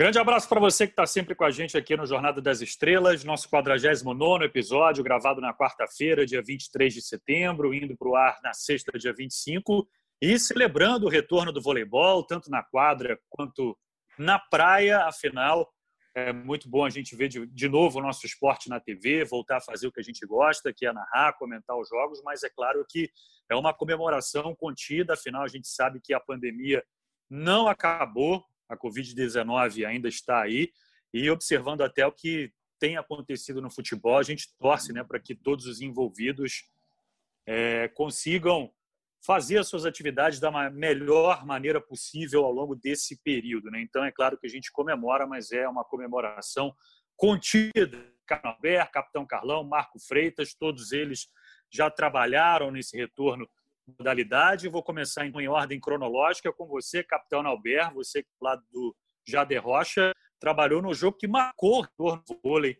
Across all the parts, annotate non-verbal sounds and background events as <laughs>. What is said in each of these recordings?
Grande abraço para você que está sempre com a gente aqui no Jornada das Estrelas, nosso 49 episódio, gravado na quarta-feira, dia 23 de setembro, indo para o ar na sexta, dia 25, e celebrando o retorno do voleibol, tanto na quadra quanto na praia. Afinal, é muito bom a gente ver de, de novo o nosso esporte na TV, voltar a fazer o que a gente gosta, que é narrar, comentar os jogos, mas é claro que é uma comemoração contida, afinal, a gente sabe que a pandemia não acabou, a Covid-19 ainda está aí, e observando até o que tem acontecido no futebol, a gente torce né, para que todos os envolvidos é, consigam fazer as suas atividades da melhor maneira possível ao longo desse período. Né? Então, é claro que a gente comemora, mas é uma comemoração contida. Canalber, Capitão Carlão, Marco Freitas, todos eles já trabalharam nesse retorno modalidade. Vou começar em ordem cronológica com você, capitão Albert, você lá do Jader Rocha, trabalhou no jogo que marcou o vôlei.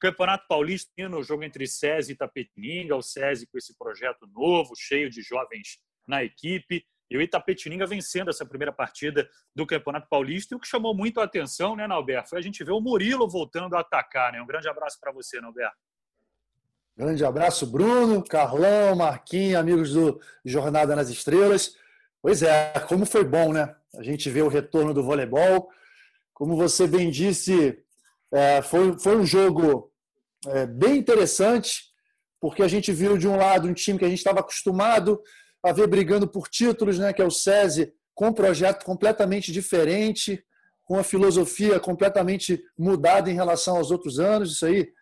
Campeonato Paulista, no jogo entre SESI e Itapetininga, o SESI com esse projeto novo, cheio de jovens na equipe, e o Itapetininga vencendo essa primeira partida do Campeonato Paulista. E o que chamou muito a atenção, né, Nalber, foi a gente ver o Murilo voltando a atacar. Né? Um grande abraço para você, Nalber. Grande abraço, Bruno, Carlão, Marquinhos, amigos do Jornada nas Estrelas. Pois é, como foi bom, né? A gente vê o retorno do voleibol. Como você bem disse, é, foi, foi um jogo é, bem interessante, porque a gente viu de um lado um time que a gente estava acostumado a ver brigando por títulos, né, que é o SESI, com um projeto completamente diferente, com uma filosofia completamente mudada em relação aos outros anos. Isso aí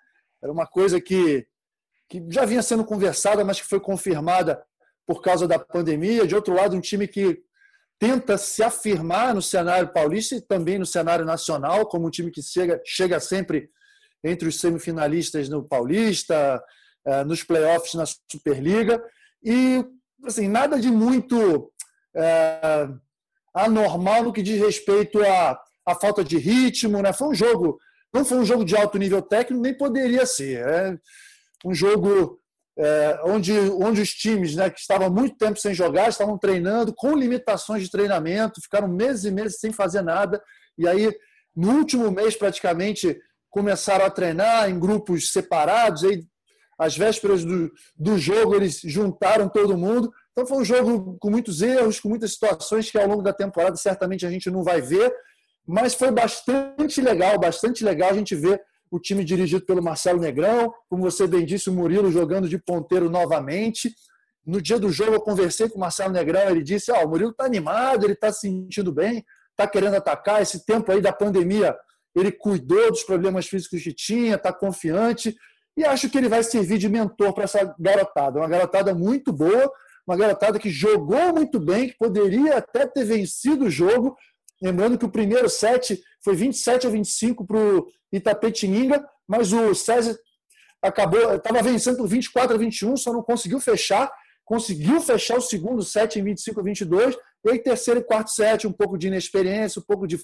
era uma coisa que que já vinha sendo conversada, mas que foi confirmada por causa da pandemia. De outro lado, um time que tenta se afirmar no cenário paulista e também no cenário nacional, como um time que chega, chega sempre entre os semifinalistas no Paulista, eh, nos playoffs na Superliga. E, assim, nada de muito é, anormal no que diz respeito à, à falta de ritmo. Né? Foi um jogo, não foi um jogo de alto nível técnico, nem poderia ser. É, um jogo é, onde, onde os times né, que estavam muito tempo sem jogar estavam treinando com limitações de treinamento, ficaram meses e meses sem fazer nada, e aí no último mês praticamente começaram a treinar em grupos separados, aí às vésperas do, do jogo eles juntaram todo mundo. Então foi um jogo com muitos erros, com muitas situações que ao longo da temporada certamente a gente não vai ver, mas foi bastante legal, bastante legal a gente ver o time dirigido pelo Marcelo Negrão, como você bem disse, o Murilo jogando de ponteiro novamente. No dia do jogo eu conversei com o Marcelo Negrão, ele disse: oh, o Murilo está animado, ele está se sentindo bem, está querendo atacar. Esse tempo aí da pandemia, ele cuidou dos problemas físicos que tinha, está confiante e acho que ele vai servir de mentor para essa garotada. Uma garotada muito boa, uma garotada que jogou muito bem, que poderia até ter vencido o jogo. Lembrando que o primeiro set foi 27 a 25 para o Itapetininga, mas o César acabou, estava vencendo por 24 a 21, só não conseguiu fechar. Conseguiu fechar o segundo set em 25 a 22, e aí terceiro e quarto set, um pouco de inexperiência, um pouco de,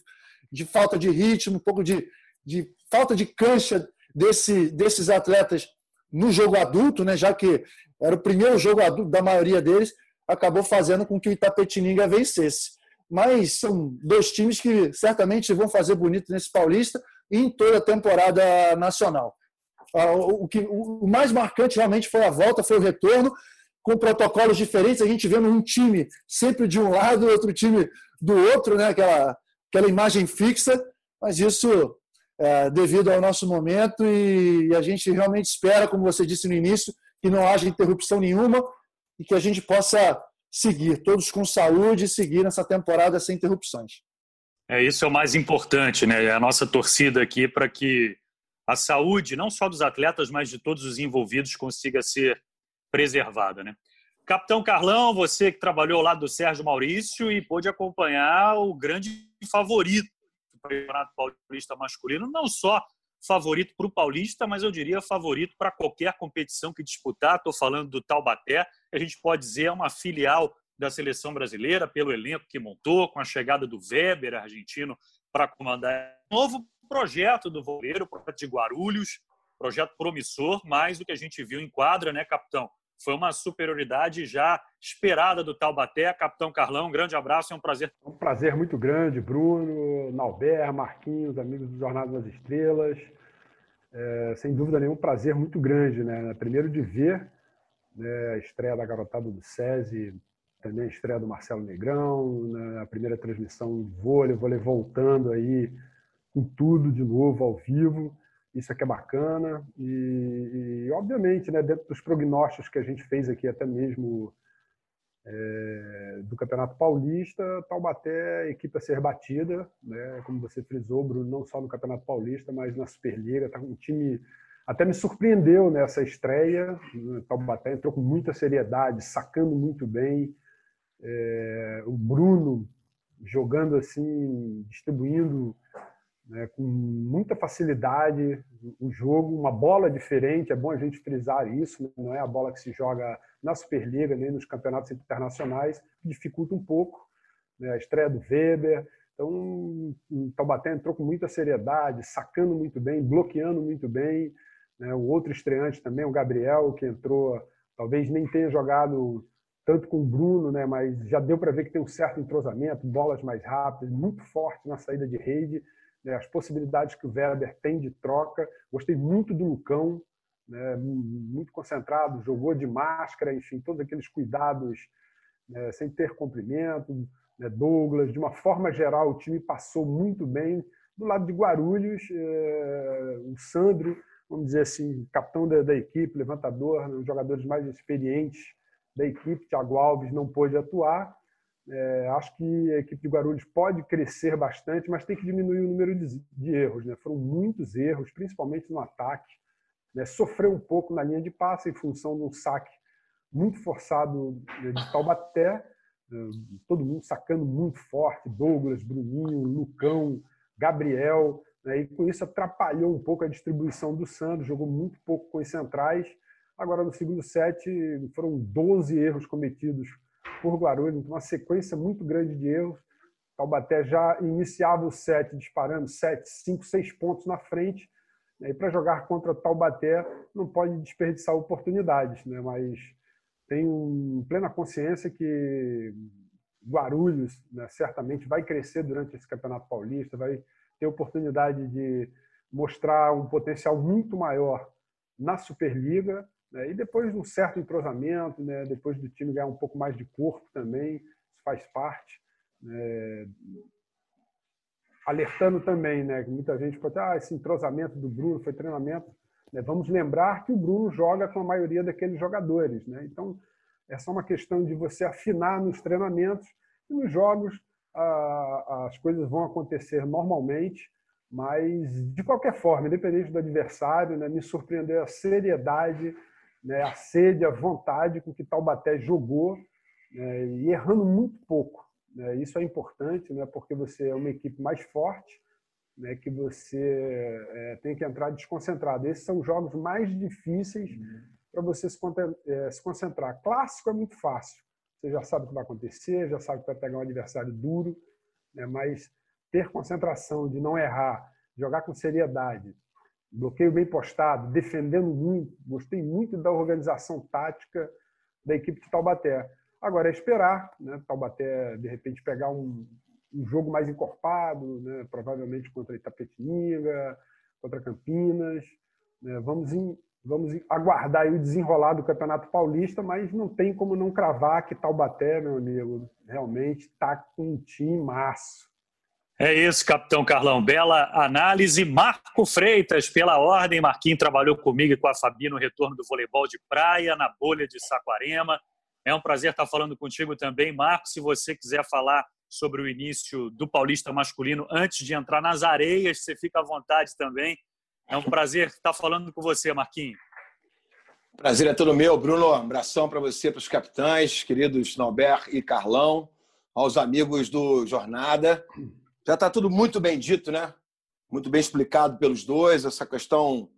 de falta de ritmo, um pouco de, de falta de cancha desse, desses atletas no jogo adulto, né, já que era o primeiro jogo adulto da maioria deles, acabou fazendo com que o Itapetininga vencesse. Mas são dois times que certamente vão fazer bonito nesse Paulista em toda a temporada nacional. Ah, o, que, o mais marcante realmente foi a volta, foi o retorno, com protocolos diferentes, a gente vendo um time sempre de um lado, outro time do outro, né? aquela, aquela imagem fixa, mas isso é, devido ao nosso momento e, e a gente realmente espera, como você disse no início, que não haja interrupção nenhuma e que a gente possa seguir, todos com saúde e seguir nessa temporada sem interrupções. É, isso é o mais importante, né? É a nossa torcida aqui para que a saúde, não só dos atletas, mas de todos os envolvidos, consiga ser preservada, né? Capitão Carlão, você que trabalhou lá do Sérgio Maurício e pôde acompanhar o grande favorito do Campeonato Paulista masculino, não só favorito para o Paulista, mas eu diria favorito para qualquer competição que disputar. Estou falando do Taubaté, a gente pode dizer é uma filial da seleção brasileira, pelo elenco que montou, com a chegada do Weber, argentino, para comandar novo projeto do Voleiro, projeto de Guarulhos, projeto promissor, mais do que a gente viu em quadra, né, capitão? foi uma superioridade já esperada do Taubaté. Capitão Carlão, um grande abraço, é um prazer. É um prazer muito grande, Bruno, Nauber, Marquinhos, amigos do Jornada das Estrelas. É, sem dúvida nenhuma, um prazer muito grande, né? Primeiro de ver né, a estreia da garotada do SESI, também a estreia do Marcelo Negrão, né, a primeira transmissão de vôlei, vôlei voltando aí com tudo de novo ao vivo. Isso aqui é bacana. E, e, obviamente, né, dentro dos prognósticos que a gente fez aqui, até mesmo é, do Campeonato Paulista, Taubaté equipe a ser batida, né, como você frisou, Bruno, não só no Campeonato Paulista, mas na Superliga. Está um time. Até me surpreendeu nessa estreia. Taubaté entrou com muita seriedade, sacando muito bem. É, o Bruno jogando assim, distribuindo né, com muita facilidade o jogo, uma bola diferente, é bom a gente frisar isso, né, não é a bola que se joga na Superliga, nem nos campeonatos internacionais, dificulta um pouco né, a estreia do Weber. Então, o Taubaté entrou com muita seriedade, sacando muito bem, bloqueando muito bem. Né, o outro estreante também, o Gabriel, que entrou, talvez nem tenha jogado tanto com o Bruno, né, mas já deu para ver que tem um certo entrosamento, bolas mais rápidas, muito forte na saída de rede né, as possibilidades que o Weber tem de troca. Gostei muito do Lucão, né, muito concentrado, jogou de máscara, enfim, todos aqueles cuidados né, sem ter comprimento. Né, Douglas, de uma forma geral, o time passou muito bem. Do lado de Guarulhos, é, o Sandro, vamos dizer assim, capitão da, da equipe, levantador, um dos jogadores mais experientes da equipe, Thiago Alves não pôde atuar, é, acho que a equipe de Guarulhos pode crescer bastante, mas tem que diminuir o número de, de erros. Né? Foram muitos erros, principalmente no ataque. Né? Sofreu um pouco na linha de passe em função de um saque muito forçado de Taubaté, né? todo mundo sacando muito forte, Douglas, Bruninho, Lucão, Gabriel, né? e com isso atrapalhou um pouco a distribuição do Santos, jogou muito pouco com os centrais. Agora, no segundo set, foram 12 erros cometidos por Guarulhos, então uma sequência muito grande de erros. Taubaté já iniciava o set disparando 7, 5, 6 pontos na frente. Né? E para jogar contra Taubaté não pode desperdiçar oportunidades, né? mas tenho plena consciência que Guarulhos né, certamente vai crescer durante esse Campeonato Paulista, vai ter oportunidade de mostrar um potencial muito maior na Superliga? E depois de um certo entrosamento, né? depois do time ganhar um pouco mais de corpo também, isso faz parte. Né? Alertando também, né? muita gente pode ah, esse entrosamento do Bruno foi treinamento. Né? Vamos lembrar que o Bruno joga com a maioria daqueles jogadores. Né? Então, é só uma questão de você afinar nos treinamentos e nos jogos as coisas vão acontecer normalmente, mas de qualquer forma, independente do adversário, né, me surpreendeu a seriedade né, a sede, a vontade com que Taubaté jogou né, e errando muito pouco. Né, isso é importante, né, porque você é uma equipe mais forte, né, que você é, tem que entrar desconcentrado. Esses são os jogos mais difíceis uhum. para você se, é, se concentrar. Clássico é muito fácil. Você já sabe o que vai acontecer, já sabe que vai pegar um adversário duro, né, mas ter concentração de não errar, jogar com seriedade, bloqueio bem postado, defendendo muito. Gostei muito da organização tática da equipe de Taubaté. Agora é esperar, né? Taubaté de repente pegar um, um jogo mais encorpado, né? provavelmente contra Itapetininga, contra Campinas. Né? Vamos, em, vamos aguardar o desenrolar do Campeonato Paulista, mas não tem como não cravar que Taubaté, meu amigo, realmente está com um time maço. É isso, capitão Carlão. Bela análise. Marco Freitas, pela ordem. Marquinhos trabalhou comigo e com a Fabi no retorno do voleibol de praia, na bolha de Saquarema. É um prazer estar falando contigo também, Marco. Se você quiser falar sobre o início do Paulista masculino antes de entrar nas areias, você fica à vontade também. É um prazer estar falando com você, Marquinhos. Prazer é todo meu, Bruno. Um abração para você, para os capitães, queridos Norber e Carlão, aos amigos do Jornada. Já está tudo muito bem dito, né? Muito bem explicado pelos dois, essa questão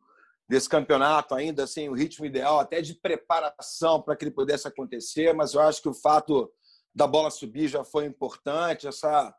desse campeonato ainda assim, o ritmo ideal até de preparação para que ele pudesse acontecer, mas eu acho que o fato da bola subir já foi importante, essa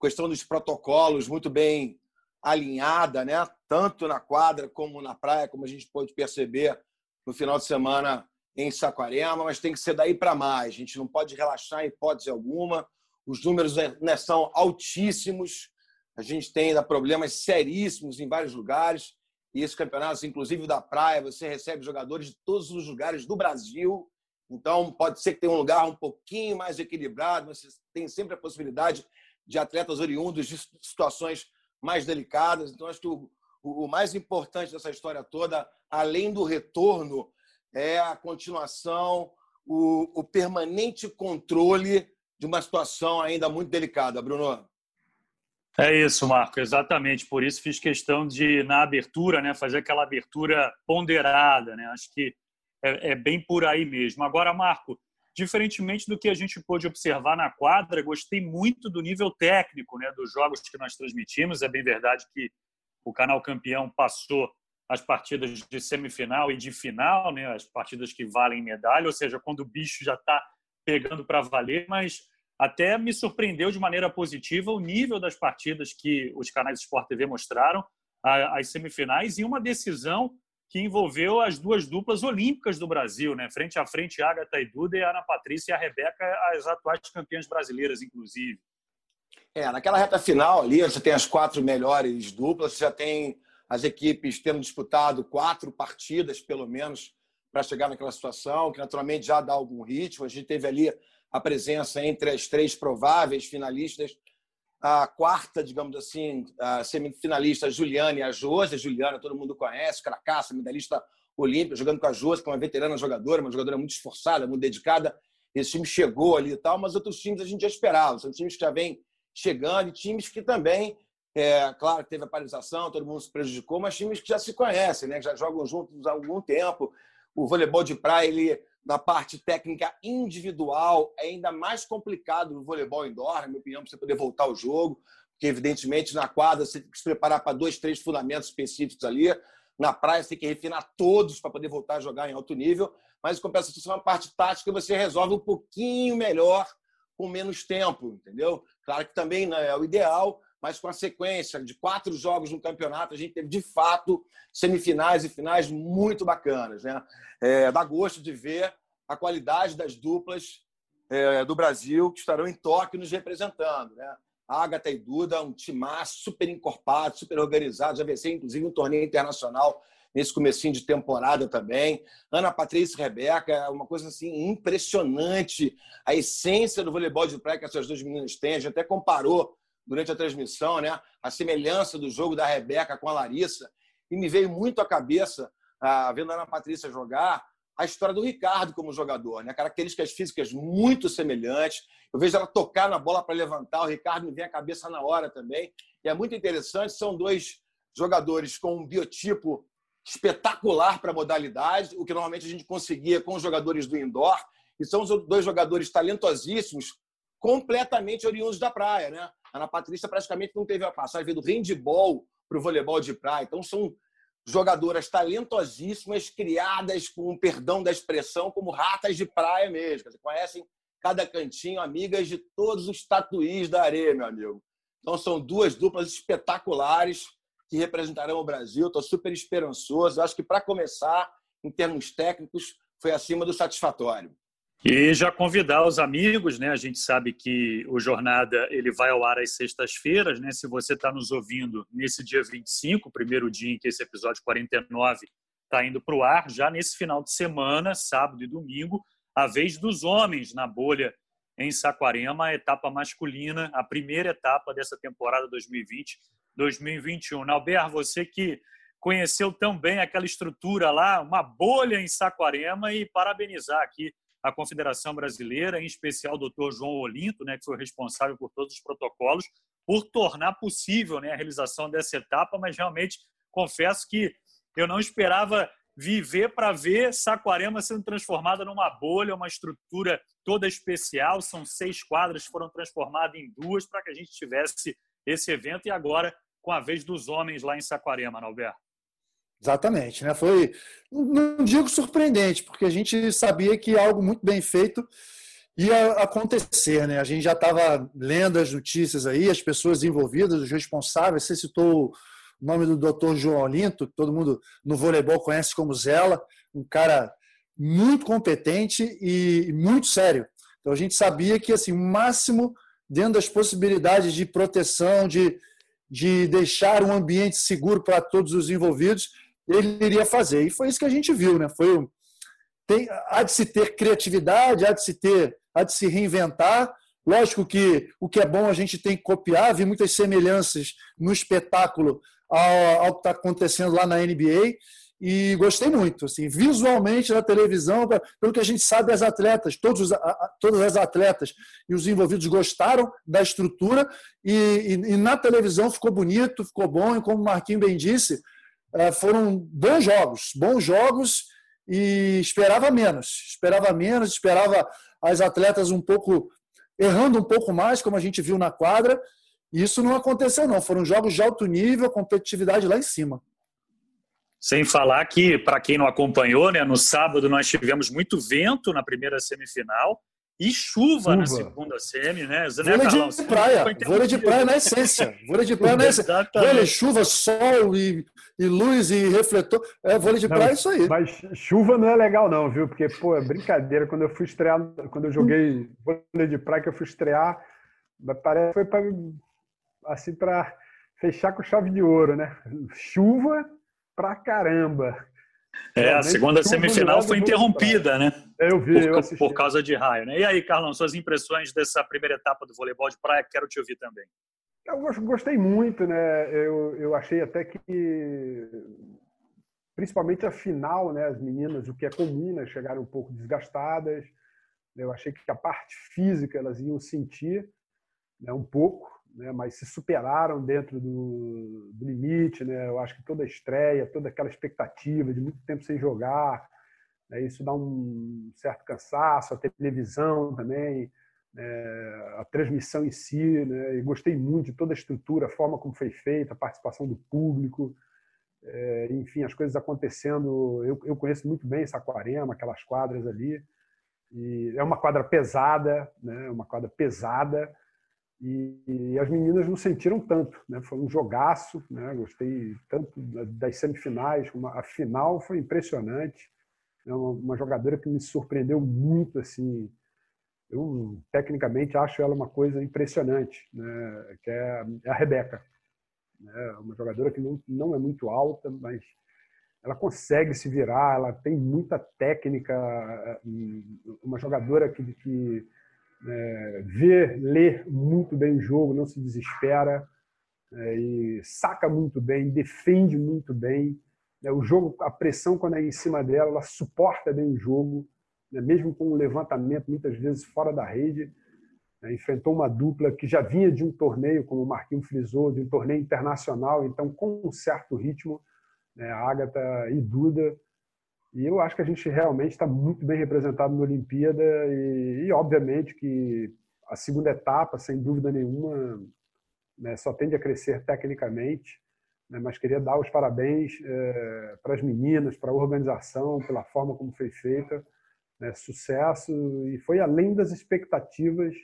questão dos protocolos muito bem alinhada, né? Tanto na quadra como na praia, como a gente pôde perceber no final de semana em Saquarema, mas tem que ser daí para mais. A gente não pode relaxar em hipótese alguma. Os números né, são altíssimos. A gente tem ainda problemas seríssimos em vários lugares. E esses campeonatos, inclusive da praia, você recebe jogadores de todos os lugares do Brasil. Então, pode ser que tenha um lugar um pouquinho mais equilibrado, mas você tem sempre a possibilidade de atletas oriundos de situações mais delicadas. Então, acho que o, o mais importante dessa história toda, além do retorno, é a continuação, o, o permanente controle de uma situação ainda muito delicada. Bruno? É isso, Marco, exatamente. Por isso fiz questão de, na abertura, né, fazer aquela abertura ponderada. Né? Acho que é, é bem por aí mesmo. Agora, Marco, diferentemente do que a gente pôde observar na quadra, gostei muito do nível técnico né, dos jogos que nós transmitimos. É bem verdade que o canal campeão passou as partidas de semifinal e de final, né, as partidas que valem medalha, ou seja, quando o bicho já está pegando para valer, mas até me surpreendeu de maneira positiva o nível das partidas que os canais Sport TV mostraram, as semifinais, e uma decisão que envolveu as duas duplas olímpicas do Brasil, né? frente a frente, Agatha e Duda e a Ana Patrícia e a Rebeca, as atuais campeãs brasileiras, inclusive. É, naquela reta final ali, você tem as quatro melhores duplas, você já tem as equipes tendo disputado quatro partidas, pelo menos, para chegar naquela situação, que naturalmente já dá algum ritmo. A gente teve ali a presença entre as três prováveis finalistas a quarta, digamos assim, a semifinalista Juliana e a Josi. A Juliana todo mundo conhece, cracaça, medalhista olímpica, jogando com a Josi, que é uma veterana jogadora, uma jogadora muito esforçada, muito dedicada. Esse time chegou ali e tal, mas outros times a gente já esperava. São times que já vêm chegando e times que também, é, claro, teve a paralisação, todo mundo se prejudicou, mas times que já se conhecem, né? que já jogam juntos há algum tempo. O voleibol de praia, ele na parte técnica individual é ainda mais complicado no voleibol indoor, na minha opinião, para você poder voltar ao jogo, porque, evidentemente, na quadra você tem que se preparar para dois, três fundamentos específicos ali. Na praia você tem que refinar todos para poder voltar a jogar em alto nível, mas, em compensação, na parte tática você resolve um pouquinho melhor com menos tempo, entendeu? Claro que também não é o ideal, mas com a sequência de quatro jogos no campeonato, a gente teve, de fato, semifinais e finais muito bacanas. Né? É, dá gosto de ver a qualidade das duplas é, do Brasil que estarão em Tóquio nos representando. Né? Agatha e Duda, um timaço super encorpado, super organizado, já venceu, inclusive, um torneio internacional nesse comecinho de temporada também. Ana Patrícia e Rebeca, uma coisa assim impressionante, a essência do voleibol de praia que essas duas meninas têm. A gente até comparou durante a transmissão, né? A semelhança do jogo da Rebeca com a Larissa. E me veio muito à cabeça, ah, vendo a Ana Patrícia jogar, a história do Ricardo como jogador, né? Características físicas muito semelhantes. Eu vejo ela tocar na bola para levantar, o Ricardo me vem à cabeça na hora também. E é muito interessante, são dois jogadores com um biotipo espetacular para a modalidade, o que normalmente a gente conseguia com os jogadores do indoor. E são dois jogadores talentosíssimos, completamente oriundos da praia, né? A Ana Patrícia praticamente não teve a passagem, do handball para o voleibol de praia. Então, são jogadoras talentosíssimas, criadas com perdão da expressão, como ratas de praia mesmo. Conhecem cada cantinho, amigas de todos os tatuís da areia, meu amigo. Então, são duas duplas espetaculares que representarão o Brasil. Estou super esperançoso. Acho que, para começar, em termos técnicos, foi acima do satisfatório. E já convidar os amigos, né? A gente sabe que o Jornada ele vai ao ar às sextas-feiras, né? Se você está nos ouvindo nesse dia 25, primeiro dia em que esse episódio 49 está indo para o ar, já nesse final de semana, sábado e domingo, a vez dos homens na bolha em Saquarema, a etapa masculina, a primeira etapa dessa temporada 2020-2021. Nauber, você que conheceu tão bem aquela estrutura lá, uma bolha em Saquarema e parabenizar aqui a Confederação Brasileira, em especial o doutor João Olinto, né, que foi responsável por todos os protocolos, por tornar possível né, a realização dessa etapa, mas realmente confesso que eu não esperava viver para ver Saquarema sendo transformada numa bolha, uma estrutura toda especial. São seis quadras que foram transformadas em duas para que a gente tivesse esse evento e agora com a vez dos homens lá em Saquarema, Alberto. Exatamente, né? Foi, não digo surpreendente, porque a gente sabia que algo muito bem feito ia acontecer, né? A gente já estava lendo as notícias aí, as pessoas envolvidas, os responsáveis. Você citou o nome do Dr. João Olinto, que todo mundo no voleibol conhece como Zela, um cara muito competente e muito sério. Então a gente sabia que assim, o máximo dentro das possibilidades de proteção, de, de deixar um ambiente seguro para todos os envolvidos, ele iria fazer. E foi isso que a gente viu, né? Foi tem, há de se ter criatividade, há de se ter, há de se reinventar. Lógico que o que é bom a gente tem que copiar, vi muitas semelhanças no espetáculo ao, ao que está acontecendo lá na NBA e gostei muito, assim, visualmente na televisão, pelo que a gente sabe, as atletas, todos os, todas as atletas e os envolvidos gostaram da estrutura e, e, e, na televisão ficou bonito, ficou bom e como o Marquinhos bem disse, foram bons jogos, bons jogos e esperava menos, esperava menos, esperava as atletas um pouco errando um pouco mais, como a gente viu na quadra, e isso não aconteceu não, foram jogos de alto nível, competitividade lá em cima. Sem falar que, para quem não acompanhou, né, no sábado nós tivemos muito vento na primeira semifinal e chuva, chuva. na segunda semi, né? Vôlei né, de praia, vôlei de praia na essência. Vôlei de praia na essência. Vôlei, chuva, sol e, e luz e refletor. É, vôlei de não, praia é isso aí. Mas chuva não é legal não, viu? Porque, pô, é brincadeira. Quando eu fui estrear, quando eu joguei vôlei de praia, que eu fui estrear, parece foi para assim, para fechar com chave de ouro, né? Chuva pra caramba. É, a segunda semifinal foi interrompida, né? Eu vi, por, eu assisti. por causa de raio, né? E aí, Carlão, suas impressões dessa primeira etapa do voleibol de praia, quero te ouvir também. Eu gostei muito, né? Eu, eu achei até que, principalmente a final, né? As meninas, o que é comum, né? Chegaram um pouco desgastadas. Eu achei que a parte física elas iam sentir né? um pouco, né, mas se superaram dentro do, do, limite. Né? Eu acho que toda a estreia, toda aquela expectativa de muito tempo sem jogar, né, isso dá um certo cansaço, a televisão também, né, a transmissão em si. Né, gostei muito de toda a estrutura, a forma como foi feita, a participação do público. É, enfim, as coisas acontecendo. Eu, eu conheço muito bem Saquarema, aquelas quadras ali. E é uma quadra pesada, né? uma quadra pesada, e, e, as meninas não sentiram tanto, né? Foi um jogaço, né? Gostei tanto das semifinais, como a final foi impressionante. É uma, uma, jogadora que me surpreendeu muito, assim. Eu tecnicamente acho ela uma coisa impressionante, né? Que é, é a Rebeca, né? Uma jogadora que não, não é muito alta, mas ela consegue se virar, ela tem muita técnica, uma jogadora que, que é, vê, lê muito bem o jogo, não se desespera é, e saca muito bem, defende muito bem. É, o jogo, a pressão quando é em cima dela, ela suporta bem o jogo, né, mesmo com um levantamento muitas vezes fora da rede. Né, enfrentou uma dupla que já vinha de um torneio, como o Marquinhos frisou, de um torneio internacional, então com um certo ritmo, né, a Agatha e Duda e eu acho que a gente realmente está muito bem representado na Olimpíada e, e, obviamente, que a segunda etapa, sem dúvida nenhuma, né, só tende a crescer tecnicamente. Né, mas queria dar os parabéns é, para as meninas, para a organização, pela forma como foi feita. Né, sucesso e foi além das expectativas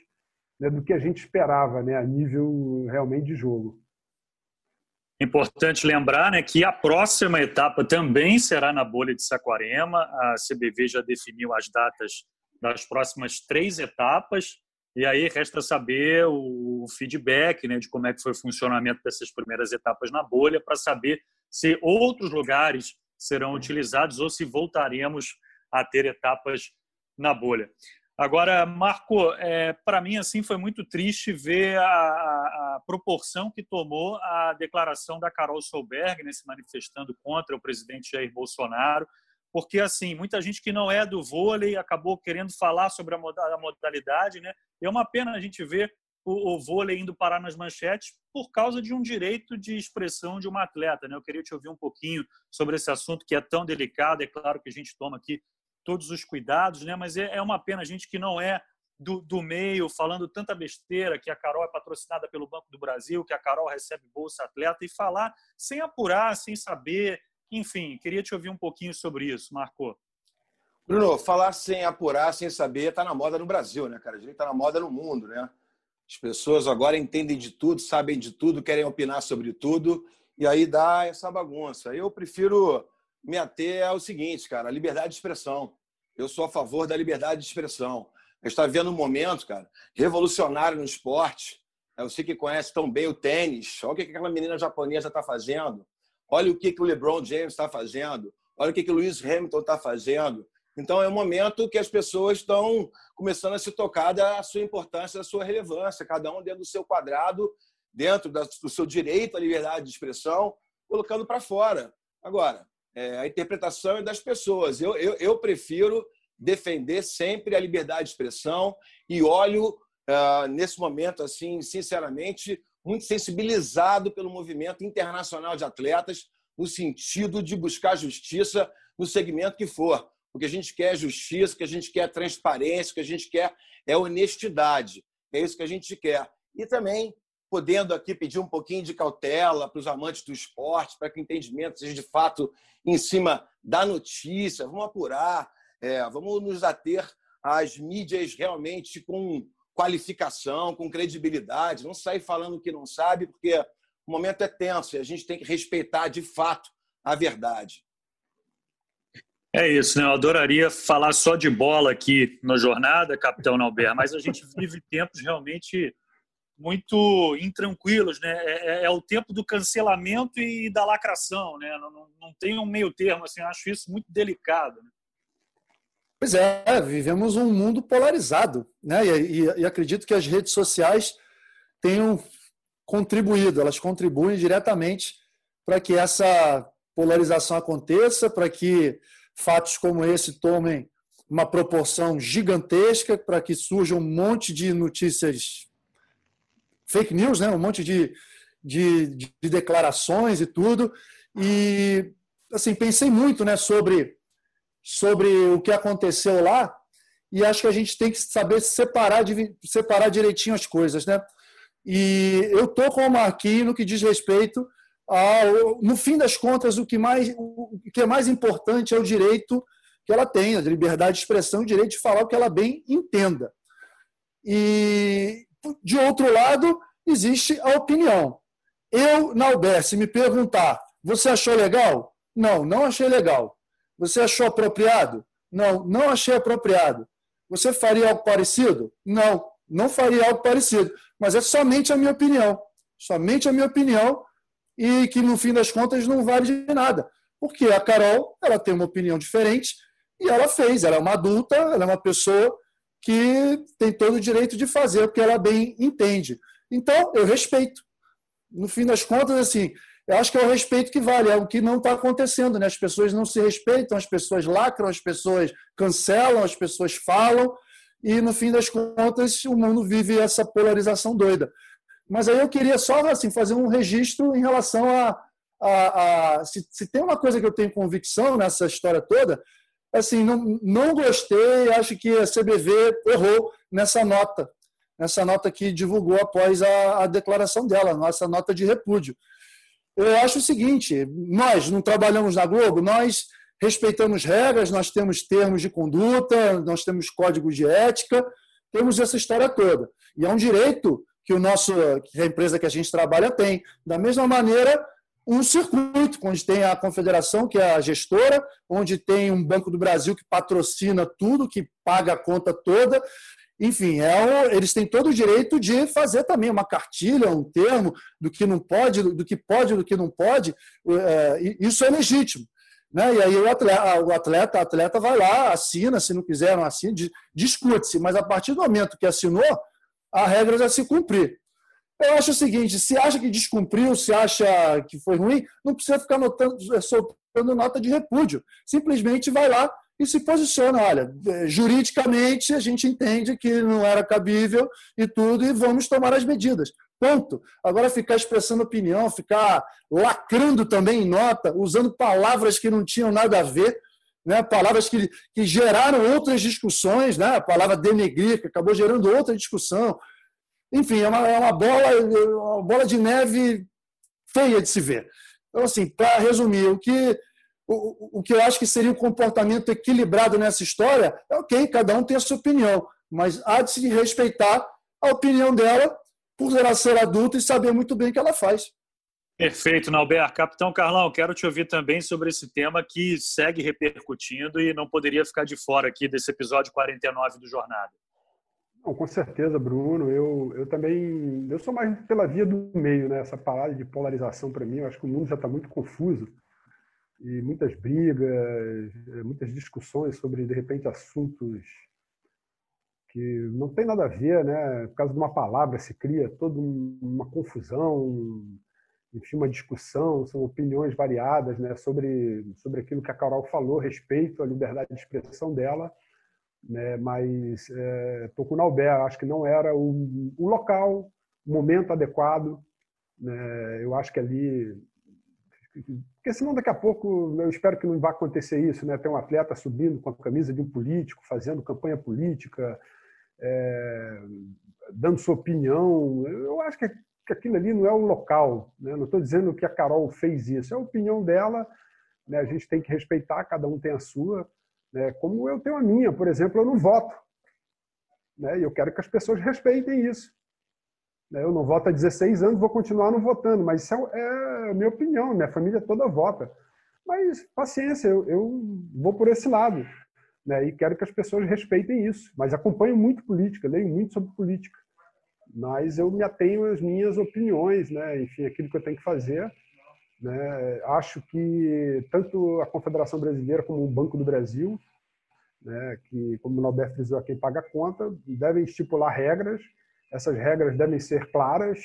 né, do que a gente esperava né, a nível realmente de jogo. Importante lembrar né, que a próxima etapa também será na bolha de Saquarema. A CBV já definiu as datas das próximas três etapas. E aí resta saber o feedback né, de como é que foi o funcionamento dessas primeiras etapas na bolha para saber se outros lugares serão utilizados ou se voltaremos a ter etapas na bolha. Agora, Marco, é, para mim assim foi muito triste ver a, a, proporção que tomou a declaração da Carol Solberg, né, se manifestando contra o presidente Jair Bolsonaro, porque assim muita gente que não é do vôlei acabou querendo falar sobre a modalidade, né? É uma pena a gente ver o, o vôlei indo parar nas manchetes por causa de um direito de expressão de uma atleta, né? Eu queria te ouvir um pouquinho sobre esse assunto que é tão delicado. É claro que a gente toma aqui todos os cuidados, né? Mas é, é uma pena a gente que não é do, do, meio falando tanta besteira que a Carol é patrocinada pelo Banco do Brasil, que a Carol recebe bolsa atleta e falar sem apurar, sem saber. Enfim, queria te ouvir um pouquinho sobre isso, Marco. Bruno, falar sem apurar, sem saber, está na moda no Brasil, né, cara? Está na moda no mundo, né? As pessoas agora entendem de tudo, sabem de tudo, querem opinar sobre tudo, e aí dá essa bagunça. Eu prefiro me ater ao seguinte, cara, a liberdade de expressão. Eu sou a favor da liberdade de expressão. A gente está vendo um momento, cara, revolucionário no esporte. Você que conhece tão bem o tênis, olha o que aquela menina japonesa está fazendo. Olha o que, que o LeBron James está fazendo. Olha o que, que o Lewis Hamilton está fazendo. Então, é um momento que as pessoas estão começando a se tocar da sua importância, da sua relevância, cada um dentro do seu quadrado, dentro do seu direito à liberdade de expressão, colocando para fora. Agora, é, a interpretação é das pessoas. Eu, eu, eu, prefiro defender sempre a liberdade de expressão e olho, uh, nesse momento, assim, sinceramente, muito sensibilizado pelo movimento internacional de atletas, no sentido de buscar justiça no segmento que for o que a gente quer é justiça, o que a gente quer é transparência, o que a gente quer é honestidade. É isso que a gente quer. E também podendo aqui pedir um pouquinho de cautela para os amantes do esporte, para que o entendimento seja de fato em cima da notícia. Vamos apurar, é, vamos nos ater às mídias realmente com qualificação, com credibilidade, não sair falando o que não sabe, porque o momento é tenso e a gente tem que respeitar de fato a verdade. É isso, né? Eu adoraria falar só de bola aqui na jornada, capitão Nauber, mas a gente vive tempos realmente muito intranquilos, né? É, é, é, o tempo do cancelamento e da lacração, né? Não, não, não tem um meio termo, assim, acho isso muito delicado. Né? Pois é, vivemos um mundo polarizado, né? E, e, e acredito que as redes sociais tenham contribuído, elas contribuem diretamente para que essa polarização aconteça, para que fatos como esse tomem uma proporção gigantesca para que surja um monte de notícias fake news, né? um monte de, de, de declarações e tudo. E assim pensei muito né, sobre, sobre o que aconteceu lá e acho que a gente tem que saber separar, separar direitinho as coisas. Né? E eu estou com o Marquinhos no que diz respeito no fim das contas, o que, mais, o que é mais importante é o direito que ela tenha, de liberdade de expressão, o direito de falar o que ela bem entenda. E, de outro lado, existe a opinião. Eu, Nauber, se me perguntar, você achou legal? Não, não achei legal. Você achou apropriado? Não, não achei apropriado. Você faria algo parecido? Não, não faria algo parecido. Mas é somente a minha opinião. Somente a minha opinião e que, no fim das contas, não vale de nada. Porque a Carol ela tem uma opinião diferente e ela fez. Ela é uma adulta, ela é uma pessoa que tem todo o direito de fazer o que ela bem entende. Então, eu respeito. No fim das contas, assim, eu acho que é o respeito que vale, é o que não está acontecendo. Né? As pessoas não se respeitam, as pessoas lacram, as pessoas cancelam, as pessoas falam, e no fim das contas o mundo vive essa polarização doida. Mas aí eu queria só assim, fazer um registro em relação a. a, a se, se, tem uma coisa que eu tenho convicção nessa história toda, assim, não, não gostei, acho que a CBV errou nessa nota, nessa nota que divulgou após a, a declaração dela, nossa nota de repúdio. Eu acho o seguinte: nós não trabalhamos na Globo, nós respeitamos regras, nós temos termos de conduta, nós temos códigos de ética, temos essa história toda. E é um direito que o nosso que a empresa que a gente trabalha tem. Da mesma maneira, um circuito onde tem a confederação que é a gestora, onde tem um Banco do Brasil que patrocina tudo, que paga a conta toda. Enfim, é, eles têm todo o direito de fazer também uma cartilha, um termo do que não pode, do que pode, do que não pode. É, isso é legítimo. Né? E aí o atleta, o atleta, atleta vai lá, assina, se não quiser, não assina, discute-se. Mas a partir do momento que assinou, a regra já se cumprir. Eu acho o seguinte: se acha que descumpriu, se acha que foi ruim, não precisa ficar notando, soltando nota de repúdio. Simplesmente vai lá e se posiciona. Olha, juridicamente a gente entende que não era cabível e tudo, e vamos tomar as medidas. Ponto. Agora ficar expressando opinião, ficar lacrando também em nota, usando palavras que não tinham nada a ver, né, palavras que, que geraram outras discussões, né, a palavra denegrir, que acabou gerando outra discussão. Enfim, é uma, é uma, bola, uma bola de neve feia de se ver. Então, assim, para resumir, o que, o, o que eu acho que seria um comportamento equilibrado nessa história é ok, cada um tem a sua opinião, mas há de se respeitar a opinião dela por ela ser adulta e saber muito bem o que ela faz. Perfeito, Nauber. Capitão Carlão, quero te ouvir também sobre esse tema que segue repercutindo e não poderia ficar de fora aqui desse episódio 49 do Jornada. Não, com certeza, Bruno. Eu, eu também eu sou mais pela via do meio, né? Essa parada de polarização para mim, eu acho que o mundo já está muito confuso e muitas brigas, muitas discussões sobre de repente assuntos que não tem nada a ver, né? Por causa de uma palavra se cria toda uma confusão, enfim, uma discussão, são opiniões variadas, né? Sobre sobre aquilo que a Carol falou, respeito à liberdade de expressão dela, né? Mas é, Nauber, acho que não era o, o local, o momento adequado, né? Eu acho que ali porque senão daqui a pouco eu espero que não vá acontecer isso, né? Ter um atleta subindo com a camisa de um político, fazendo campanha política, é, dando sua opinião. Eu acho que, que aquilo ali não é o local. Né? Não estou dizendo que a Carol fez isso, é a opinião dela. Né? A gente tem que respeitar, cada um tem a sua. Né? Como eu tenho a minha, por exemplo, eu não voto. Né? E eu quero que as pessoas respeitem isso. Né? Eu não voto há 16 anos, vou continuar não votando, mas isso é, é a minha opinião, minha família toda vota. Mas paciência, eu, eu vou por esse lado né, e quero que as pessoas respeitem isso. Mas acompanho muito política, leio muito sobre política, mas eu me atenho às minhas opiniões, né, enfim, aquilo que eu tenho que fazer. Né, acho que tanto a Confederação Brasileira como o Banco do Brasil, né, que, como o Norberto frisou, quem paga a conta, devem estipular regras. Essas regras devem ser claras.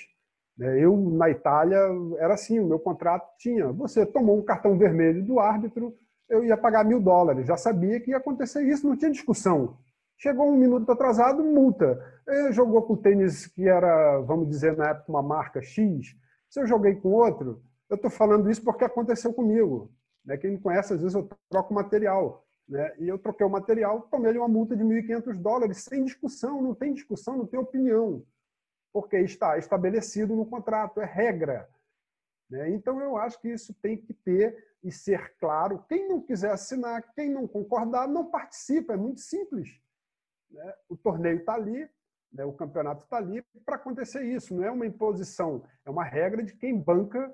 Né. Eu, na Itália, era assim: o meu contrato tinha. Você tomou um cartão vermelho do árbitro, eu ia pagar mil dólares. Já sabia que ia acontecer isso, não tinha discussão. Chegou um minuto atrasado, multa. Eu jogou com tênis que era, vamos dizer, na época, uma marca X. Se eu joguei com outro, eu estou falando isso porque aconteceu comigo. Né? Quem me conhece, às vezes eu troco material. Né? E eu troquei o material, tomei uma multa de 1.500 dólares, sem discussão, não tem discussão, não tem opinião. Porque está estabelecido no contrato, é regra. Né? Então, eu acho que isso tem que ter e ser claro. Quem não quiser assinar, quem não concordar, não participa. É muito simples. Né? O torneio está ali, né? o campeonato está ali para acontecer isso. Não é uma imposição, é uma regra de quem banca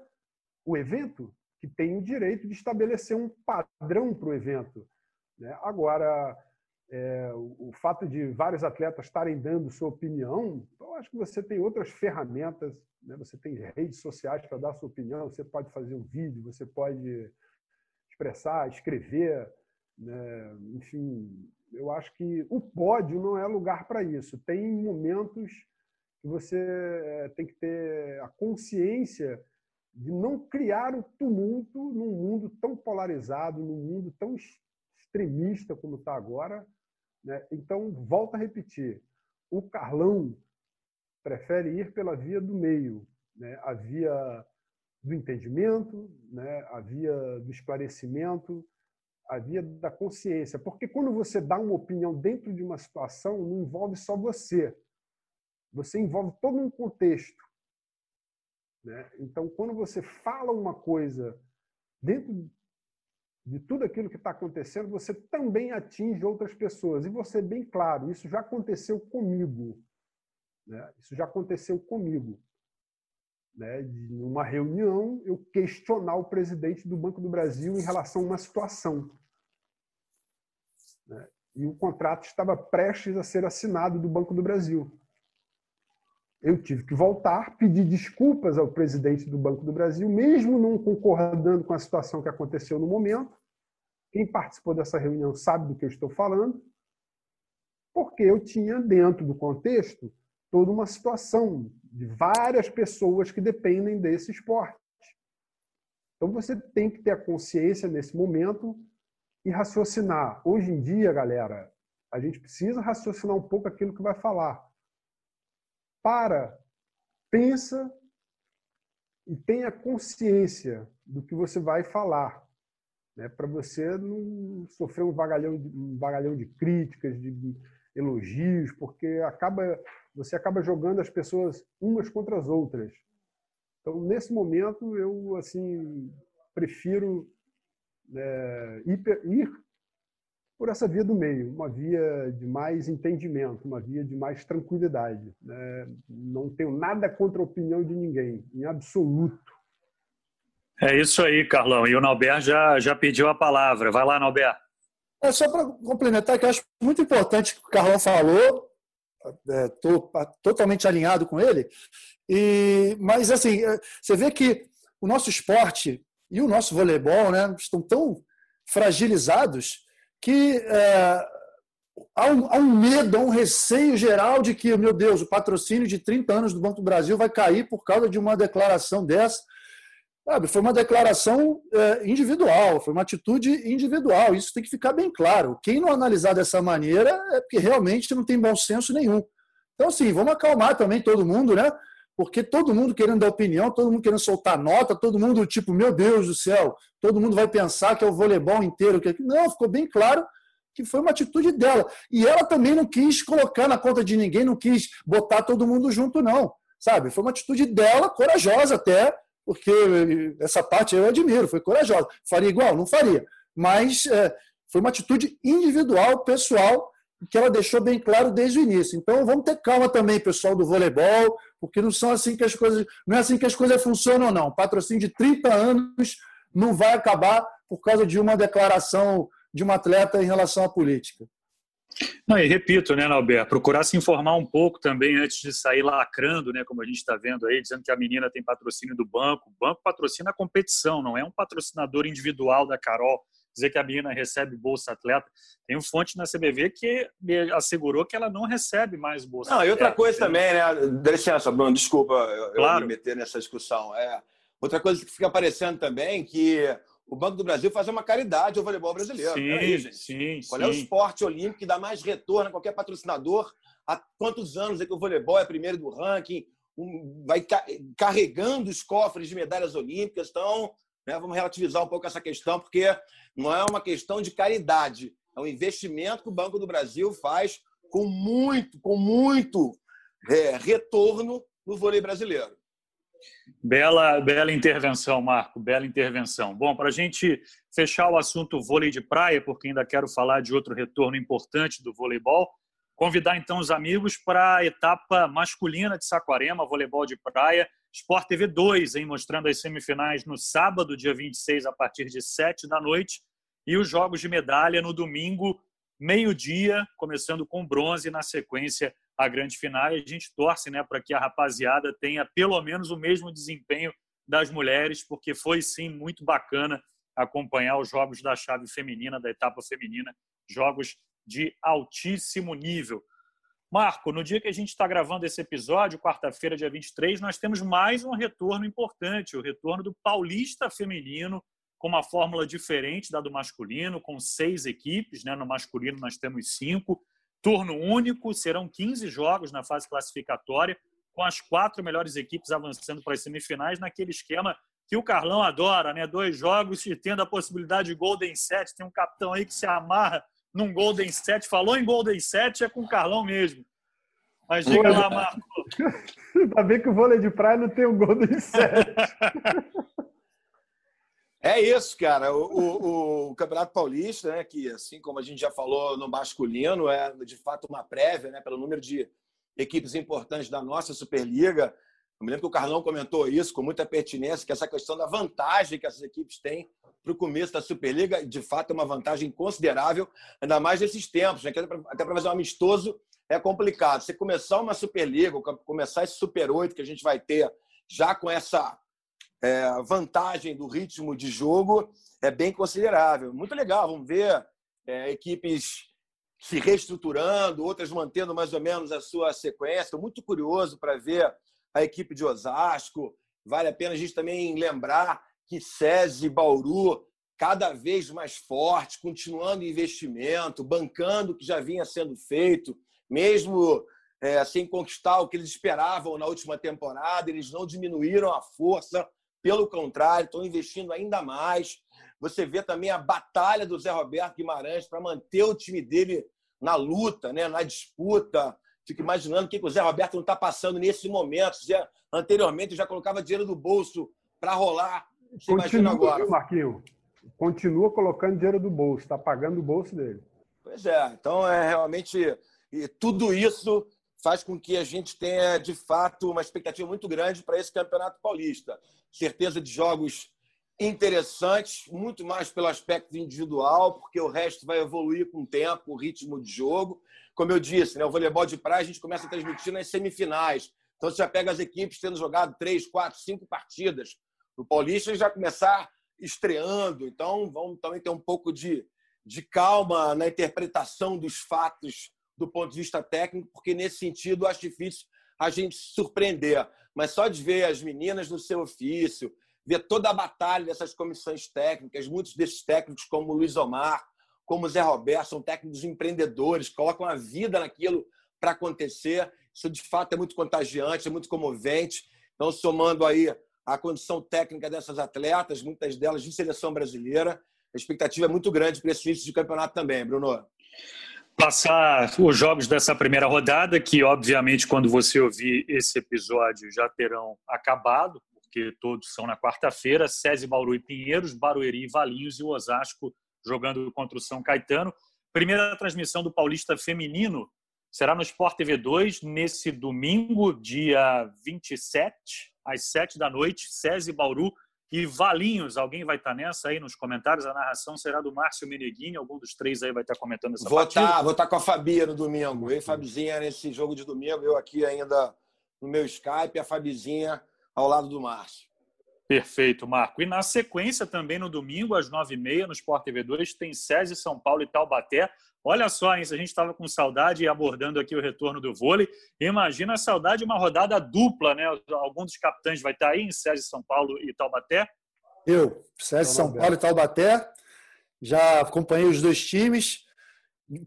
o evento, que tem o direito de estabelecer um padrão para o evento. Né? Agora, é, o, fato de vários atletas estarem dando sua opinião, eu acho que você tem outras ferramentas né? Você tem redes sociais para dar sua opinião, você pode fazer um vídeo, você pode expressar, escrever. Né? Enfim, eu acho que o pódio não é lugar para isso. Tem momentos que você eh, tem que ter a consciência de não criar o tumulto num mundo tão polarizado, num mundo tão extremista como está agora. Né? Então, volta a repetir: o Carlão prefere ir pela via do meio, né? a via do entendimento, né? a via do esclarecimento, a via da consciência. Porque quando você dá uma opinião dentro de uma situação, não envolve só você. Você envolve todo um contexto. Né? Então, quando você fala uma coisa dentro de tudo aquilo que está acontecendo, você também atinge outras pessoas. E você, bem claro, isso já aconteceu comigo. Né? Isso já aconteceu comigo. Né? Numa reunião, eu questionar o presidente do Banco do Brasil em relação a uma situação. Né? E o contrato estava prestes a ser assinado do Banco do Brasil. Eu tive que voltar, pedir desculpas ao presidente do Banco do Brasil, mesmo não concordando com a situação que aconteceu no momento. Quem participou dessa reunião sabe do que eu estou falando, porque eu tinha, dentro do contexto, toda uma situação de várias pessoas que dependem desse esporte. Então você tem que ter a consciência nesse momento e raciocinar. Hoje em dia, galera, a gente precisa raciocinar um pouco aquilo que vai falar. Para, pensa e tenha consciência do que você vai falar. Né? Para você não sofrer um vagalhão, um vagalhão de críticas, de elogios, porque acaba você acaba jogando as pessoas umas contra as outras. Então, nesse momento, eu assim prefiro é, ir, ir por essa via do meio, uma via de mais entendimento, uma via de mais tranquilidade. Né? Não tenho nada contra a opinião de ninguém, em absoluto. É isso aí, Carlão. E o Nauber já, já pediu a palavra. Vai lá, Nauber. É só para complementar, que eu acho muito importante o que o Carlão falou, estou é, totalmente alinhado com ele. E, mas, assim, é, você vê que o nosso esporte e o nosso voleibol né, estão tão fragilizados que é, há, um, há um medo, há um receio geral de que, meu Deus, o patrocínio de 30 anos do Banco do Brasil vai cair por causa de uma declaração dessa Sabe, foi uma declaração é, individual, foi uma atitude individual. Isso tem que ficar bem claro. Quem não analisar dessa maneira é porque realmente não tem bom senso nenhum. Então, assim, vamos acalmar também todo mundo, né? Porque todo mundo querendo dar opinião, todo mundo querendo soltar nota, todo mundo tipo, meu Deus do céu, todo mundo vai pensar que é o voleibol inteiro. Que... Não, ficou bem claro que foi uma atitude dela. E ela também não quis colocar na conta de ninguém, não quis botar todo mundo junto, não. Sabe? Foi uma atitude dela, corajosa até, porque essa parte eu admiro, foi corajosa. Faria igual? Não faria. Mas é, foi uma atitude individual, pessoal, que ela deixou bem claro desde o início. Então vamos ter calma também, pessoal do voleibol, porque não são assim que as coisas, não é assim que as coisas funcionam não. patrocínio de 30 anos não vai acabar por causa de uma declaração de um atleta em relação à política. Não, e repito, né, Nalber, procurar se informar um pouco também antes de sair lacrando, né, como a gente está vendo aí, dizendo que a menina tem patrocínio do banco. O banco patrocina a competição, não é um patrocinador individual da Carol. Dizer que a menina recebe bolsa atleta. Tem um fonte na CBV que me assegurou que ela não recebe mais bolsa Não, atleta. e outra coisa também, né? Dá licença, Bruno, desculpa eu, claro. eu me meter nessa discussão. É, outra coisa que fica aparecendo também que o Banco do Brasil faz uma caridade ao voleibol brasileiro. Sim, aí, sim, Qual sim. é o esporte olímpico que dá mais retorno a qualquer patrocinador? Há quantos anos é que o voleibol é primeiro do ranking? Um, vai carregando os cofres de medalhas olímpicas. Então, né, vamos relativizar um pouco essa questão, porque não é uma questão de caridade. É um investimento que o Banco do Brasil faz com muito, com muito é, retorno no vôlei brasileiro. Bela, bela intervenção, Marco, bela intervenção. Bom, para a gente fechar o assunto vôlei de praia, porque ainda quero falar de outro retorno importante do voleibol, convidar então os amigos para a etapa masculina de Saquarema, voleibol de praia, Sport TV 2, hein, mostrando as semifinais no sábado, dia 26, a partir de 7 da noite, e os jogos de medalha no domingo, meio-dia, começando com bronze, na sequência a grande final e a gente torce né, para que a rapaziada tenha pelo menos o mesmo desempenho das mulheres, porque foi sim muito bacana acompanhar os jogos da chave feminina, da etapa feminina, jogos de altíssimo nível. Marco, no dia que a gente está gravando esse episódio, quarta-feira, dia 23, nós temos mais um retorno importante, o retorno do Paulista Feminino, com uma fórmula diferente da do masculino, com seis equipes, né? no masculino nós temos cinco, turno único, serão 15 jogos na fase classificatória, com as quatro melhores equipes avançando para as semifinais, naquele esquema que o Carlão adora, né? Dois jogos e tendo a possibilidade de Golden Set. Tem um capitão aí que se amarra num Golden Set. Falou em Golden Set, é com o Carlão mesmo. Mas diga lá, Marco. <laughs> Ainda bem que o vôlei de praia não tem um Golden Set. <laughs> É isso, cara. O, o, o, Campeonato Paulista, né, que assim como a gente já falou no masculino, é de fato uma prévia, né, pelo número de equipes importantes da nossa Superliga. Eu me lembro que o Carlão comentou isso com muita pertinência, que essa questão da vantagem que essas equipes têm para o começo da Superliga, de fato, é uma vantagem considerável, ainda mais nesses tempos, né, até para fazer um amistoso é complicado. Você começar uma Superliga, começar esse Super 8 que a gente vai ter já com essa é, vantagem do ritmo de jogo é bem considerável. Muito legal, vamos ver é, equipes se reestruturando, outras mantendo mais ou menos a sua sequência. Estou muito curioso para ver a equipe de Osasco. Vale a pena a gente também lembrar que SESI Bauru cada vez mais fortes, continuando investimento, bancando o que já vinha sendo feito, mesmo é, sem conquistar o que eles esperavam na última temporada, eles não diminuíram a força, pelo contrário, estão investindo ainda mais. Você vê também a batalha do Zé Roberto Guimarães para manter o time dele na luta, né, na disputa. Fico imaginando o que o Zé Roberto não está passando nesse momento. Zé, anteriormente já colocava dinheiro do bolso para rolar. Você Continua, agora. Viu, Marquinho? Continua colocando dinheiro do bolso, está pagando o bolso dele. Pois é, então é realmente. E tudo isso faz com que a gente tenha, de fato, uma expectativa muito grande para esse Campeonato Paulista. Certeza de jogos interessantes, muito mais pelo aspecto individual, porque o resto vai evoluir com o tempo, o ritmo de jogo. Como eu disse, né, o voleibol de praia a gente começa a transmitir nas semifinais. Então, você já pega as equipes tendo jogado três, quatro, cinco partidas. No Paulista, já começar estreando. Então, vamos também ter um pouco de, de calma na interpretação dos fatos do ponto de vista técnico, porque nesse sentido acho difícil a gente se surpreender. Mas só de ver as meninas no seu ofício, ver toda a batalha dessas comissões técnicas, muitos desses técnicos, como o Luiz Omar, como Zé Roberto, são técnicos empreendedores, colocam a vida naquilo para acontecer. Isso, de fato, é muito contagiante, é muito comovente. Então, somando aí a condição técnica dessas atletas, muitas delas de seleção brasileira, a expectativa é muito grande para esse início de campeonato também, Bruno. Passar os jogos dessa primeira rodada, que, obviamente, quando você ouvir esse episódio, já terão acabado porque todos são na quarta-feira, SESI, Bauru e Pinheiros, Barueri Valinhos e o Osasco jogando contra o São Caetano. Primeira transmissão do Paulista Feminino será no Sport TV 2 nesse domingo, dia 27, às 7 da noite, SESI, Bauru e Valinhos. Alguém vai estar nessa aí nos comentários? A narração será do Márcio Meneghini, algum dos três aí vai estar comentando essa vou partida. Tá, vou estar tá com a Fabia no domingo. Eu e Fabizinha nesse jogo de domingo, eu aqui ainda no meu Skype, a Fabizinha ao lado do Márcio. Perfeito, Marco. E na sequência, também no domingo, às nove e meia, no Sport TV 2, tem SESI, São Paulo e Taubaté. Olha só, hein, se a gente estava com saudade e abordando aqui o retorno do vôlei, imagina a saudade de uma rodada dupla, né? Algum dos capitães vai estar aí em SESI, São Paulo e Taubaté? Eu, SESI, São Paulo e Taubaté. Já acompanhei os dois times.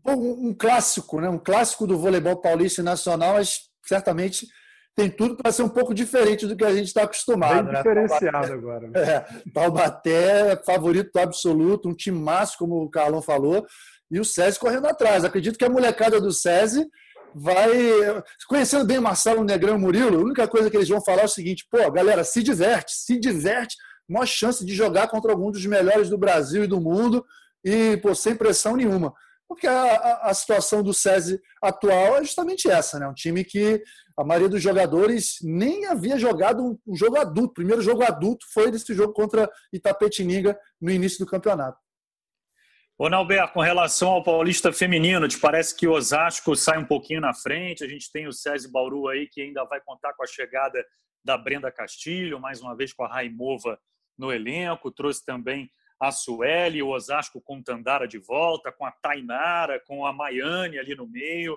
Um, um clássico, né? Um clássico do voleibol paulista e nacional, mas certamente tem tudo para ser um pouco diferente do que a gente está acostumado. Bem né? diferenciado Taubaté, agora. Né? É, Taubaté, favorito absoluto, um time massa, como o Carlão falou, e o SESI correndo atrás. Acredito que a molecada do SESI vai. Conhecendo bem Marcelo Negrão e Murilo, a única coisa que eles vão falar é o seguinte: pô, galera, se diverte, se diverte, maior chance de jogar contra algum dos melhores do Brasil e do mundo, e pô, sem pressão nenhuma. Porque a, a, situação do SESI atual é justamente essa, né? Um time que a maioria dos jogadores nem havia jogado um jogo adulto. O primeiro jogo adulto foi desse jogo contra Itapetininga no início do campeonato. Ô, Nalber, com relação ao Paulista Feminino, te parece que o Osasco sai um pouquinho na frente? A gente tem o César Bauru aí, que ainda vai contar com a chegada da Brenda Castilho, mais uma vez com a Raimova no elenco, trouxe também a Sueli, o Osasco com Tandara de volta, com a Tainara, com a Maiane ali no meio.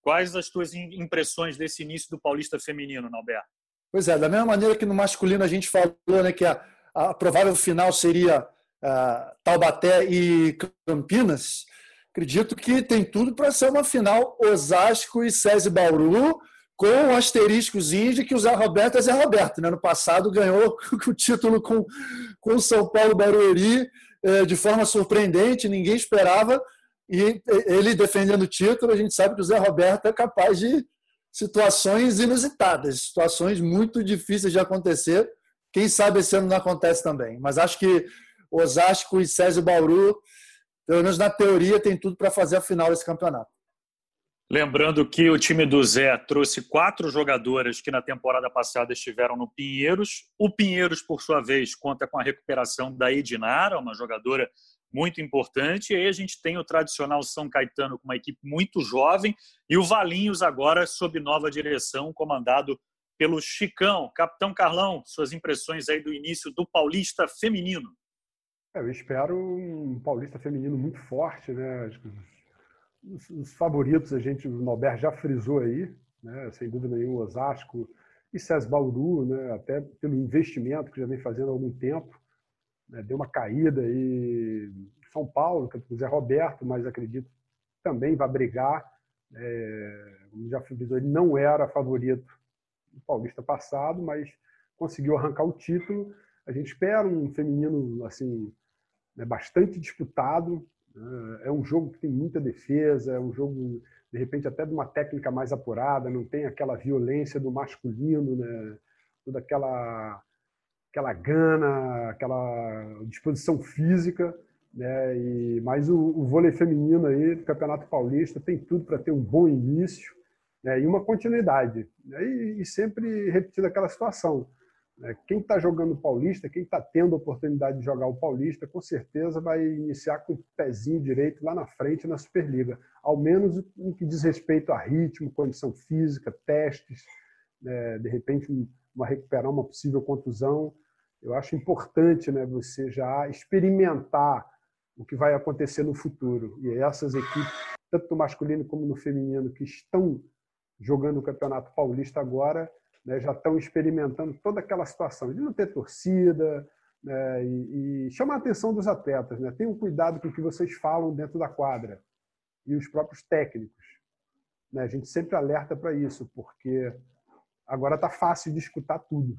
Quais as tuas impressões desse início do Paulista feminino, Nalberto? Pois é, da mesma maneira que no masculino a gente falou né, que a, a provável final seria uh, Taubaté e Campinas, acredito que tem tudo para ser uma final Osasco e SESI Bauru, com um asteriscozinho de que o Zé Roberto é Zé Roberto. Né? No passado ganhou <laughs> o título com, com o São Paulo Barueri eh, de forma surpreendente, ninguém esperava. E ele defendendo o título, a gente sabe que o Zé Roberto é capaz de situações inusitadas, situações muito difíceis de acontecer. Quem sabe esse ano não acontece também. Mas acho que Osasco e César Bauru, pelo menos na teoria, tem tudo para fazer a final desse campeonato. Lembrando que o time do Zé trouxe quatro jogadoras que na temporada passada estiveram no Pinheiros. O Pinheiros, por sua vez, conta com a recuperação da Edinara, uma jogadora muito importante. E aí a gente tem o tradicional São Caetano com uma equipe muito jovem e o Valinhos agora sob nova direção, comandado pelo Chicão. Capitão Carlão, suas impressões aí do início do Paulista feminino. É, eu espero um Paulista feminino muito forte, né? Os, os favoritos a gente, o Nober já frisou aí, né? Sem dúvida nenhuma, Osasco e César Bauru, né? Até pelo investimento que já vem fazendo há algum tempo né, deu uma caída e São Paulo, que o Zé Roberto, mas acredito também vai brigar. É, como já frisou, ele não era favorito do Paulista passado, mas conseguiu arrancar o título. A gente espera um feminino assim né, bastante disputado. É um jogo que tem muita defesa, é um jogo de repente até de uma técnica mais apurada, não tem aquela violência do masculino, né? toda aquela aquela gana, aquela disposição física, né? E mas o, o vôlei feminino aí do Campeonato Paulista tem tudo para ter um bom início, né? E uma continuidade, né? e, e sempre repetindo aquela situação. Né? Quem está jogando Paulista, quem está tendo a oportunidade de jogar o Paulista, com certeza vai iniciar com o pezinho direito lá na frente na Superliga. Ao menos no que diz respeito a ritmo, condição física, testes, né? de repente uma recuperar uma possível contusão. Eu acho importante né, você já experimentar o que vai acontecer no futuro. E essas equipes, tanto no masculino como no feminino, que estão jogando o Campeonato Paulista agora, né, já estão experimentando toda aquela situação de não ter torcida né, e, e a atenção dos atletas. Né? Tenham cuidado com o que vocês falam dentro da quadra e os próprios técnicos. Né? A gente sempre alerta para isso, porque agora está fácil de escutar tudo.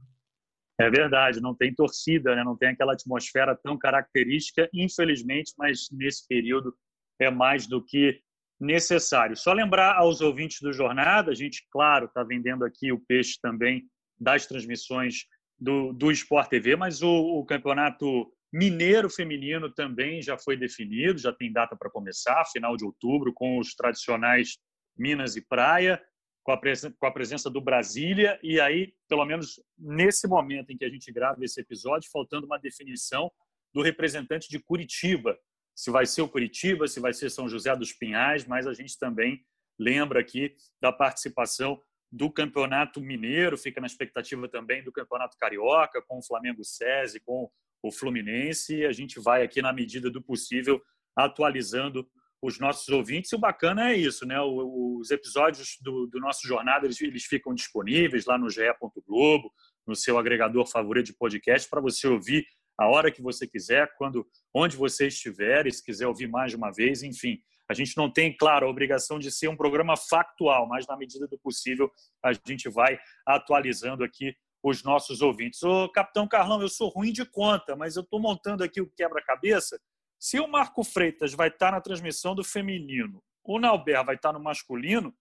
É verdade, não tem torcida, né? não tem aquela atmosfera tão característica, infelizmente, mas nesse período é mais do que necessário. Só lembrar aos ouvintes do Jornada, a gente, claro, está vendendo aqui o peixe também das transmissões do, do Sport TV, mas o, o campeonato mineiro feminino também já foi definido, já tem data para começar, final de outubro, com os tradicionais Minas e Praia, com a, com a presença do Brasília, e aí, pelo menos nesse momento em que a gente grava esse episódio, faltando uma definição do representante de Curitiba, se vai ser o Curitiba, se vai ser São José dos Pinhais, mas a gente também lembra aqui da participação do Campeonato Mineiro, fica na expectativa também do Campeonato Carioca, com o Flamengo SESI, com o Fluminense, e a gente vai aqui, na medida do possível, atualizando os nossos ouvintes. E o bacana é isso, né? Os episódios do, do nosso jornada eles, eles ficam disponíveis lá no ge Globo, no seu agregador favorito de podcast, para você ouvir a hora que você quiser, quando, onde você estiver, se quiser ouvir mais de uma vez, enfim. A gente não tem, claro, a obrigação de ser um programa factual, mas na medida do possível a gente vai atualizando aqui os nossos ouvintes. Ô, Capitão Carlão, eu sou ruim de conta, mas eu estou montando aqui o quebra-cabeça. Se o Marco Freitas vai estar na transmissão do feminino, o Nauber vai estar no masculino,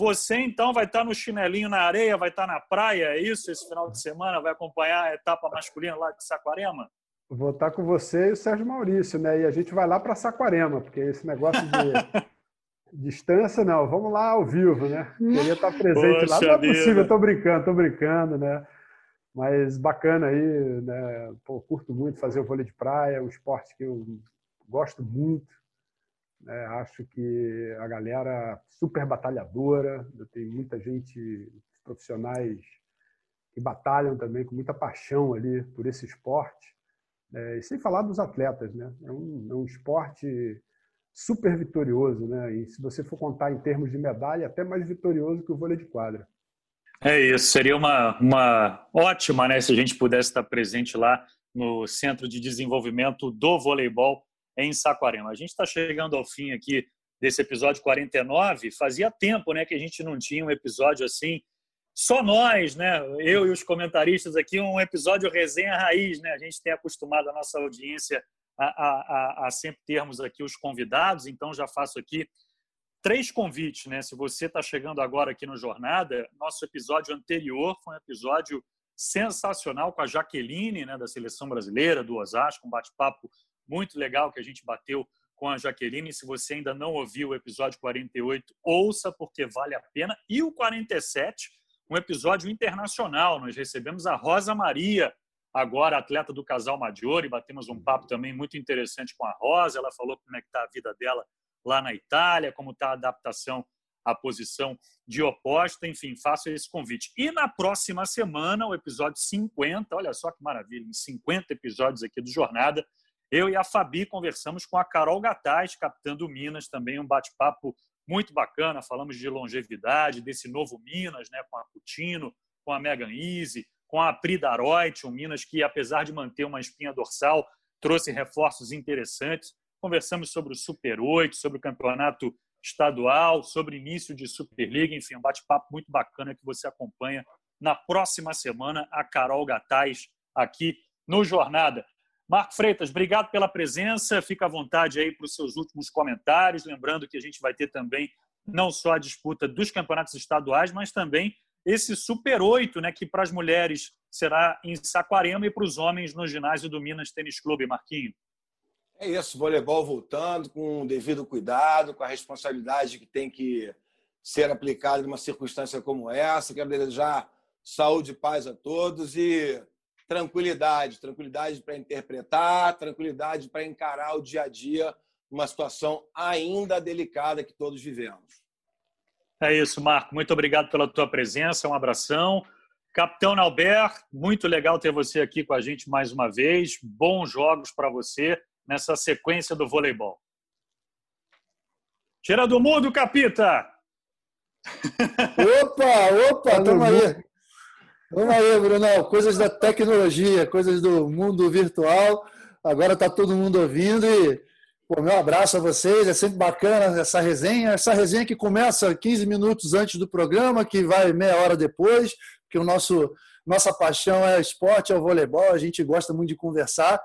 você então vai estar no chinelinho na areia, vai estar na praia, é isso? Esse final de semana vai acompanhar a etapa masculina lá de Saquarema? Vou estar com você e o Sérgio Maurício, né? E a gente vai lá para Saquarema, porque esse negócio de <laughs> distância, não. Vamos lá ao vivo, né? Queria estar presente Poxa lá. Não é possível, estou brincando, estou brincando, né? Mas bacana aí, né? Pô, curto muito fazer o vôlei de praia, um esporte que eu gosto muito. É, acho que a galera super batalhadora, tem muita gente, profissionais que batalham também com muita paixão ali por esse esporte. É, e sem falar dos atletas, né? É um, é um esporte super vitorioso, né? E se você for contar em termos de medalha, até mais vitorioso que o vôlei de quadra. É isso, seria uma, uma ótima, né, se a gente pudesse estar presente lá no Centro de Desenvolvimento do Voleibol em Saquarema. A gente está chegando ao fim aqui desse episódio 49. Fazia tempo né, que a gente não tinha um episódio assim, só nós, né? eu e os comentaristas aqui, um episódio resenha raiz. Né? A gente tem acostumado a nossa audiência a, a, a sempre termos aqui os convidados, então já faço aqui três convites, né? Se você está chegando agora aqui no Jornada, nosso episódio anterior foi um episódio sensacional com a Jaqueline, né, da seleção brasileira, do Osasco, um bate-papo muito legal que a gente bateu com a Jaqueline. Se você ainda não ouviu o episódio 48, ouça, porque vale a pena. E o 47, um episódio internacional. Nós recebemos a Rosa Maria, agora atleta do casal Maggiore. Batemos um papo também muito interessante com a Rosa. Ela falou como é que está a vida dela lá na Itália, como está a adaptação à posição de oposta. Enfim, faço esse convite. E na próxima semana, o episódio 50, olha só que maravilha, em 50 episódios aqui do Jornada, eu e a Fabi conversamos com a Carol Gataz, capitã do Minas, também um bate-papo muito bacana. Falamos de longevidade, desse novo Minas, né, com a Coutinho, com a Megan Easy, com a Pri Daroit, um Minas que, apesar de manter uma espinha dorsal, trouxe reforços interessantes. Conversamos sobre o Super 8, sobre o campeonato estadual, sobre início de Superliga, enfim, um bate-papo muito bacana que você acompanha na próxima semana, a Carol Gataz aqui no Jornada. Marco Freitas, obrigado pela presença. Fica à vontade aí para os seus últimos comentários. Lembrando que a gente vai ter também não só a disputa dos campeonatos estaduais, mas também esse Super 8, né, que para as mulheres será em Saquarema e para os homens no ginásio do Minas Tênis Clube, Marquinho. É isso, voleibol voltando com o devido cuidado, com a responsabilidade que tem que ser aplicada numa circunstância como essa. Quero desejar saúde e paz a todos e tranquilidade, tranquilidade para interpretar, tranquilidade para encarar o dia a dia, uma situação ainda delicada que todos vivemos. É isso, Marco. Muito obrigado pela tua presença. Um abração. Capitão Nalber, muito legal ter você aqui com a gente mais uma vez. Bons jogos para você nessa sequência do voleibol. Tira do mundo, Capita! <laughs> Opa, opa, estamos aí. Vamos aí, Bruno. Coisas da tecnologia, coisas do mundo virtual. Agora está todo mundo ouvindo e Pô, meu abraço a vocês, é sempre bacana essa resenha. Essa resenha que começa 15 minutos antes do programa, que vai meia hora depois, porque o nosso nossa paixão é esporte, é o voleibol, a gente gosta muito de conversar.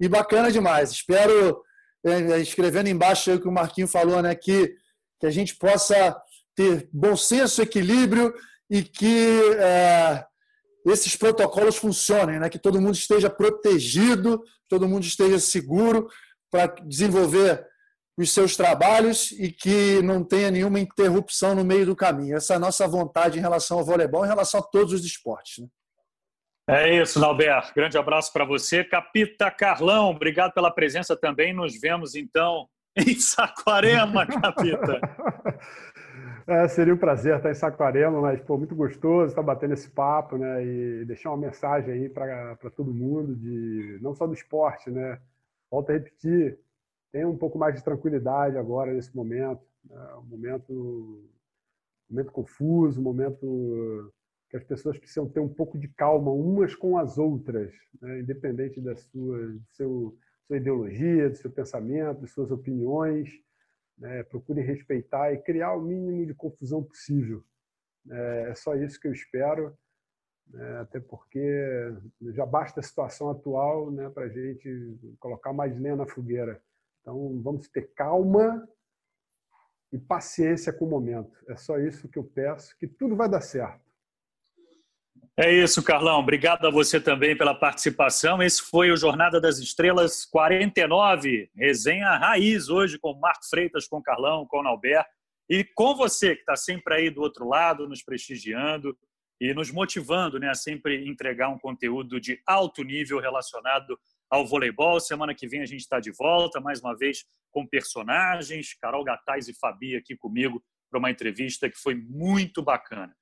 E bacana demais. Espero, é, é, escrevendo embaixo o que o Marquinho falou, né, que, que a gente possa ter bom senso, equilíbrio e que é, esses protocolos funcionem, né, que todo mundo esteja protegido, todo mundo esteja seguro para desenvolver os seus trabalhos e que não tenha nenhuma interrupção no meio do caminho. Essa é a nossa vontade em relação ao voleibol, em relação a todos os esportes. Né? É isso, Nalber. Grande abraço para você. Capita Carlão, obrigado pela presença também. Nos vemos então <laughs> em Saquarema, Capita. <laughs> É, seria um prazer estar em Saquarema, mas pô, muito gostoso estar batendo esse papo né, e deixar uma mensagem aí para todo mundo, de não só do esporte, né? volto a repetir, tenha um pouco mais de tranquilidade agora nesse momento, né? um momento, momento confuso, um momento que as pessoas precisam ter um pouco de calma umas com as outras, né? independente da sua, do seu, sua ideologia, do seu pensamento, das suas opiniões. Né? Procure respeitar e criar o mínimo de confusão possível. É, é só isso que eu espero né? até porque já basta a situação atual né, para a gente colocar mais lenha na fogueira. Então, vamos ter calma e paciência com o momento. É só isso que eu peço, que tudo vai dar certo. É isso, Carlão. Obrigado a você também pela participação. Esse foi o Jornada das Estrelas 49, resenha raiz hoje com Marco Freitas, com Carlão, com Albert e com você que está sempre aí do outro lado, nos prestigiando e nos motivando né, a sempre entregar um conteúdo de alto nível relacionado ao voleibol. Semana que vem a gente está de volta, mais uma vez com personagens, Carol Gataz e Fabi aqui comigo para uma entrevista que foi muito bacana.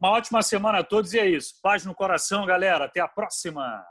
Uma ótima semana a todos e é isso. Paz no coração, galera. Até a próxima!